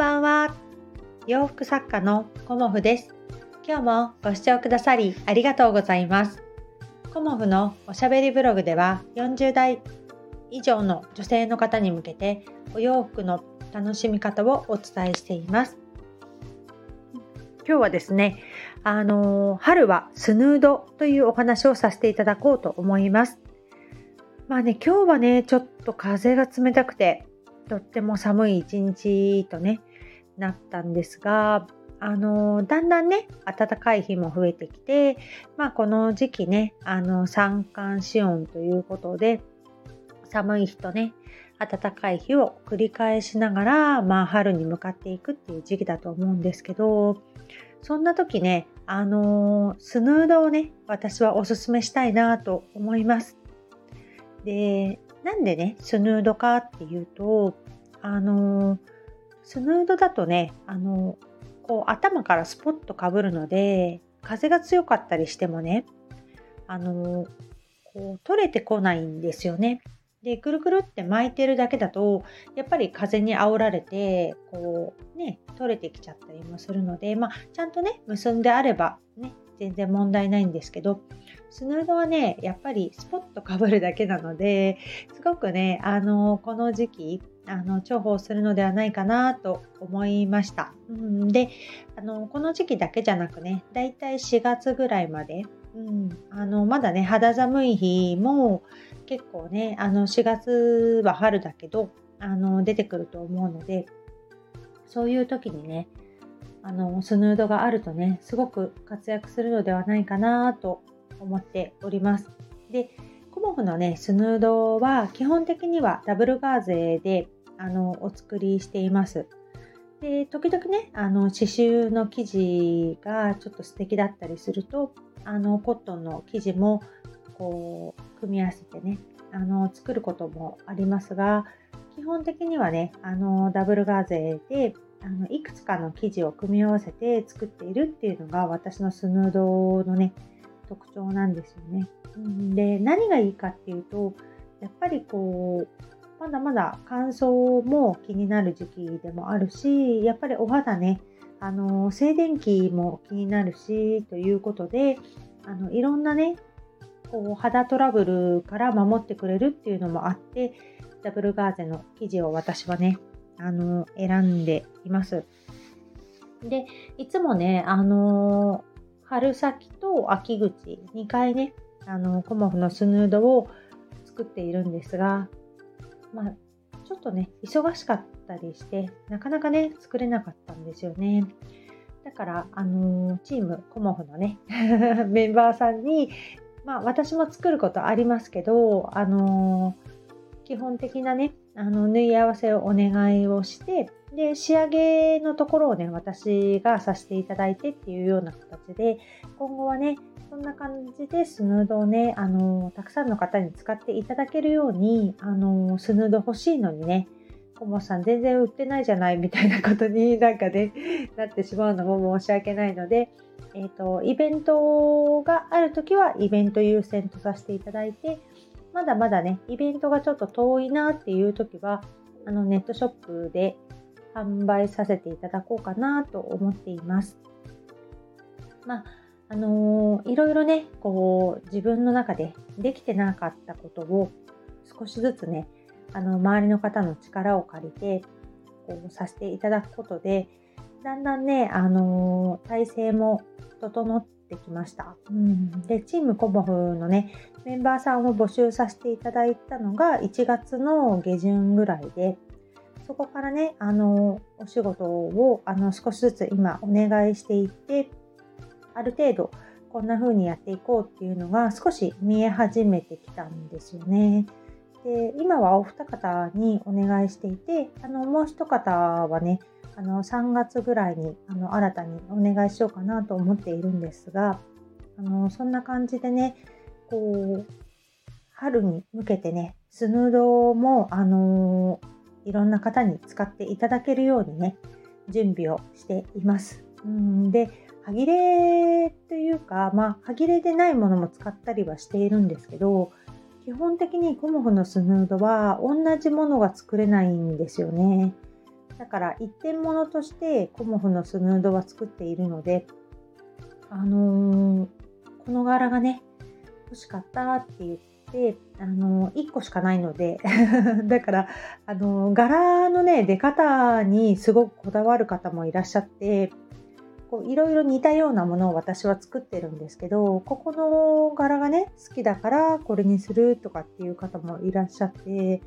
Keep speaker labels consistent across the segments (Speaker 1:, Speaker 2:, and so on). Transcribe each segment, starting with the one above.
Speaker 1: ばんは。洋服作家のコモフです。今日もご視聴くださりありがとうございます。コモフのおしゃべりブログでは40代以上の女性の方に向けてお洋服の楽しみ方をお伝えしています。今日はですね、あの春はスヌードというお話をさせていただこうと思います。まあね、今日はね、ちょっと風が冷たくて、とっても寒い一日とね、なったんですが、あのだんだんね、暖かい日も増えてきて、まあこの時期ね、あの三寒四温ということで、寒い日とね、暖かい日を繰り返しながら、まあ春に向かっていくっていう時期だと思うんですけど、そんな時ね、あのスヌードをね、私はおすすめしたいなと思います。で、なんでね、スヌードかっていうと、あのスヌードだとね、あのこう頭からスポッとかぶるので、風が強かったりしてもね、あのこう取れてこないんですよね。で、くるくるって巻いてるだけだと、やっぱり風に煽られて、こうね、取れてきちゃったりもするので、まあ、ちゃんとね、結んであればね、全然問題ないんですけど、スヌードはね、やっぱりスポッとかぶるだけなので、すごくね、あの、この時期、あの重宝するのではないかなと思いました。うん、であのこの時期だけじゃなくねだいたい4月ぐらいまで、うん、あのまだね肌寒い日も結構ねあの4月は春だけどあの出てくると思うのでそういう時にねあのスヌードがあるとねすごく活躍するのではないかなと思っております。でモフのねスヌードは基本的にはダブルガーゼであのお作りしています。で時々ねあの刺繍の生地がちょっと素敵だったりするとあのコットンの生地もこう組み合わせてねあの作ることもありますが基本的にはねあのダブルガーゼであのいくつかの生地を組み合わせて作っているっていうのが私のスヌードのね特徴なんですよね。で何がいいかっていうとやっぱりこうまだまだ乾燥も気になる時期でもあるしやっぱりお肌ねあの静電気も気になるしということであのいろんなねこう肌トラブルから守ってくれるっていうのもあってダブルガーゼの生地を私はねあの選んでいます。でいつもねあの春先と秋口2回ねあのコモフのスヌードを作っているんですが、まあ、ちょっとね忙しかったりしてなかなかね作れなかったんですよね。だから、あのー、チームコモフのね メンバーさんに、まあ、私も作ることありますけど、あのー、基本的なねあの縫い合わせをお願いをしてで仕上げのところをね私がさせていただいてっていうような形で今後はねそんな感じでスヌードをねあのたくさんの方に使っていただけるようにあのスヌード欲しいのにねコモさん全然売ってないじゃないみたいなことに なんかねなってしまうのも申し訳ないので、えーと、イベントがある時はイベント優先とさせていただいてまだまだねイベントがちょっと遠いなっていう時はあのネットショップで販売させていただこうかなと思っています。まああのー、いろいろねこう自分の中でできてなかったことを少しずつねあの周りの方の力を借りてこうさせていただくことでだんだんね、あのー、体制も整ってきました。うん、でチームコモフのねメンバーさんを募集させていただいたのが1月の下旬ぐらいでそこからね、あの、お仕事を、あの、少しずつ今お願いしていて、ある程度、こんな風にやっていこうっていうのが少し見え始めてきたんですよね。で、今はお二方にお願いしていて、あの、もう一方はね、あの、3月ぐらいに、あの、新たにお願いしようかなと思っているんですが、あの、そんな感じでね、こう、春に向けてね、スヌードも、あのいろんな方に使っていただけるようにね、準備をしています。うんで、歯切れというか、まあ、歯切れでないものも使ったりはしているんですけど、基本的にコモフのスヌードは同じものが作れないんですよね。だから一点物としてコモフのスヌードは作っているので、あのー、この柄がね、欲しかったって言って、あのー、1個しかないので だから、あのー、柄のね、出方にすごくこだわる方もいらっしゃって、いろいろ似たようなものを私は作ってるんですけどここの柄がね好きだからこれにするとかっていう方もいらっしゃって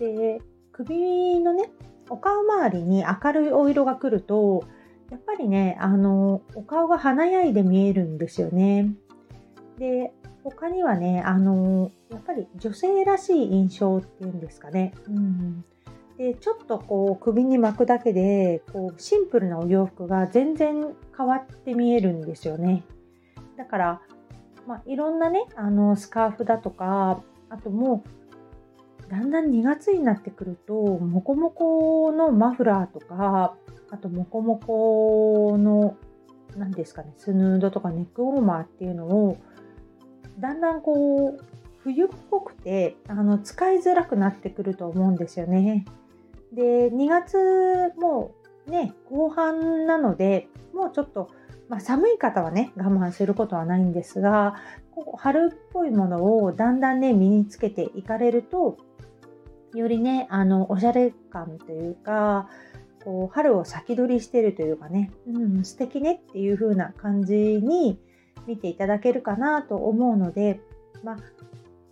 Speaker 1: で首のねお顔周りに明るいお色が来るとやっぱりねあのお顔が華やいで見えるんですよね。で他にはねあのやっぱり女性らしい印象っていうんですかね。うんでちょっとこう首に巻くだけでこうシンプルなお洋服が全然変わって見えるんですよね。だから、まあ、いろんなねあのスカーフだとかあともうだんだん2月になってくるとモコモコのマフラーとかあとモコモコの何ですかねスヌードとかネックウォーマーっていうのをだんだんこう冬っぽくてあの使いづらくなってくると思うんですよね。で2月もね後半なのでもうちょっと、まあ、寒い方はね我慢することはないんですがこう春っぽいものをだんだんね身につけていかれるとよりねあのおしゃれ感というかこう春を先取りしてるというかね、うん、素敵ねっていう風な感じに見ていただけるかなと思うので、まあ、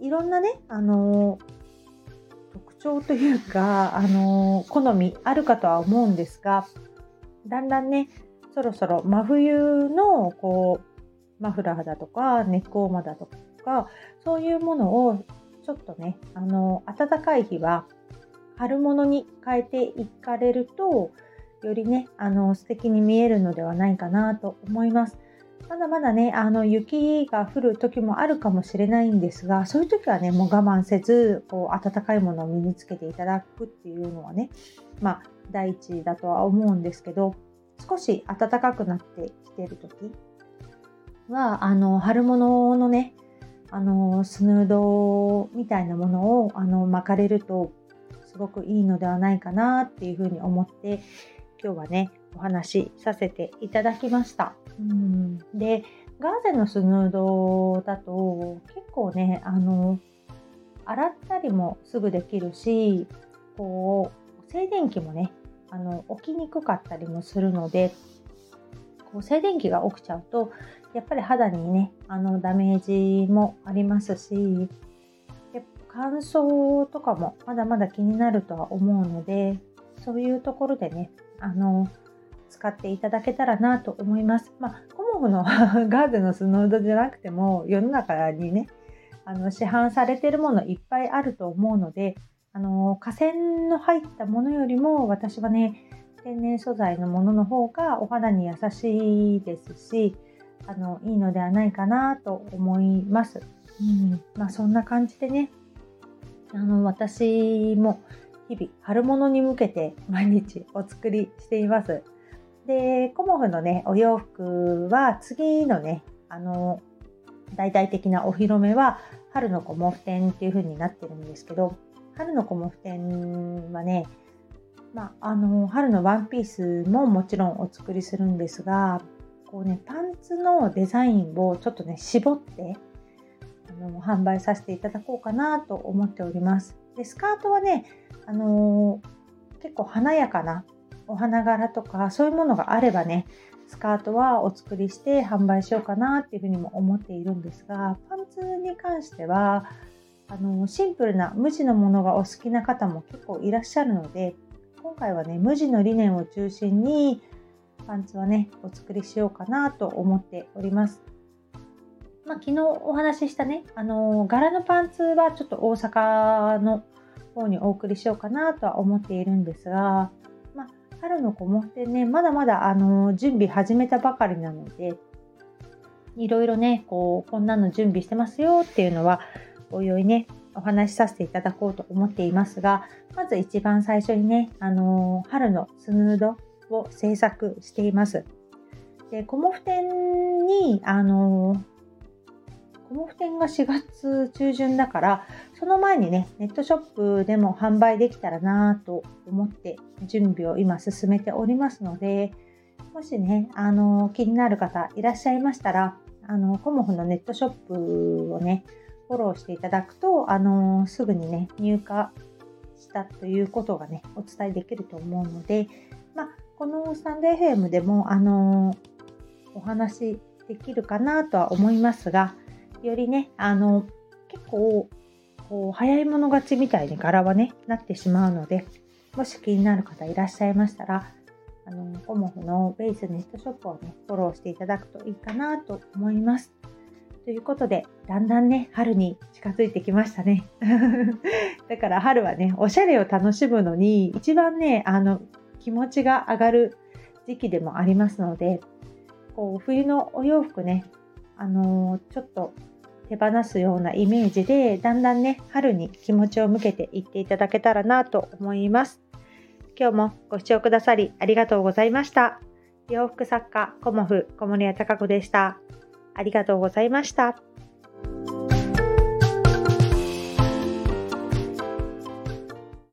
Speaker 1: いろんなね、あの特徴というか、あの好みあるかとは思うんですがだんだんねそろそろ真冬のこうマフラーだとかネックウォーマーだとかそういうものをちょっとねあの暖かい日は春物に変えていかれるとよりねあの素敵に見えるのではないかなと思います。まだまだね、あの雪が降る時もあるかもしれないんですが、そういう時はね、もう我慢せず、こう温かいものを身につけていただくっていうのはね、まあ、第一だとは思うんですけど、少し暖かくなってきてる時は、あの春物のね、あのスヌードみたいなものをあの巻かれるとすごくいいのではないかなっていうふうに思って今日はねお話しさせていただきました。うん、でガーゼのスヌードだと結構ねあの洗ったりもすぐできるしこう静電気もねあの起きにくかったりもするのでこう静電気が起きちゃうとやっぱり肌にねあのダメージもありますし乾燥とかもまだまだ気になるとは思うのでそういうところでねあの使っていただけたらなと思います。まあ、コモフの ガーゼのスノードじゃなくても世の中にねあの市販されてるものいっぱいあると思うのであの河川の入ったものよりも私はね天然素材のものの方がお肌に優しいですしあのいいのではないかなと思います。うんまあ、そんな感じでねあの私も日々春物に向けて毎日お作りしています。で、コモフのね、お洋服は次のね、あの、大々的なお披露目は春のコモフ展っていう風になってるんですけど、春のコモフ展はね、まあ、あの、春のワンピースももちろんお作りするんですが、こうね、パンツのデザインをちょっとね、絞って、あの販売させていただこうかなと思っております。で、スカートはね、あのー、結構華やかなお花柄とかそういうものがあればねスカートはお作りして販売しようかなっていうふうにも思っているんですがパンツに関してはあのシンプルな無地のものがお好きな方も結構いらっしゃるので今回はね無地の理念を中心にパンツはねお作りしようかなと思っております。まあ、昨日お話ししたねあの柄のパンツはちょっと大阪の方にお送りしようかなとは思っているんですがま春の子もってね、まだまだあの準備始めたばかりなので、いろいろね、こう、こんなの準備してますよっていうのは、おいおいね、お話しさせていただこうと思っていますが、まず一番最初にね、あの春のスヌードを制作しています。で、コモフ展に、あのコモフ展が4月中旬だから、その前にね、ネットショップでも販売できたらなと思って準備を今進めておりますので、もしね、あの、気になる方いらっしゃいましたら、あの、コモフのネットショップをね、フォローしていただくと、あの、すぐにね、入荷したということがね、お伝えできると思うので、まあ、このスタンド FM でも、あの、お話できるかなとは思いますが、よりね、あの、結構、こう早い者勝ちみたいに柄はね、なってしまうので、もし気になる方いらっしゃいましたら、あの、コモフのベースネットショップをね、フォローしていただくといいかなと思います。ということで、だんだんね、春に近づいてきましたね。だから春はね、おしゃれを楽しむのに、一番ね、あの、気持ちが上がる時期でもありますので、こう、冬のお洋服ね、あのー、ちょっと手放すようなイメージで、だんだんね、春に気持ちを向けていっていただけたらなと思います。今日もご視聴くださりありがとうございました。洋服作家、コモフ、小森屋隆子でした。ありがとうございました。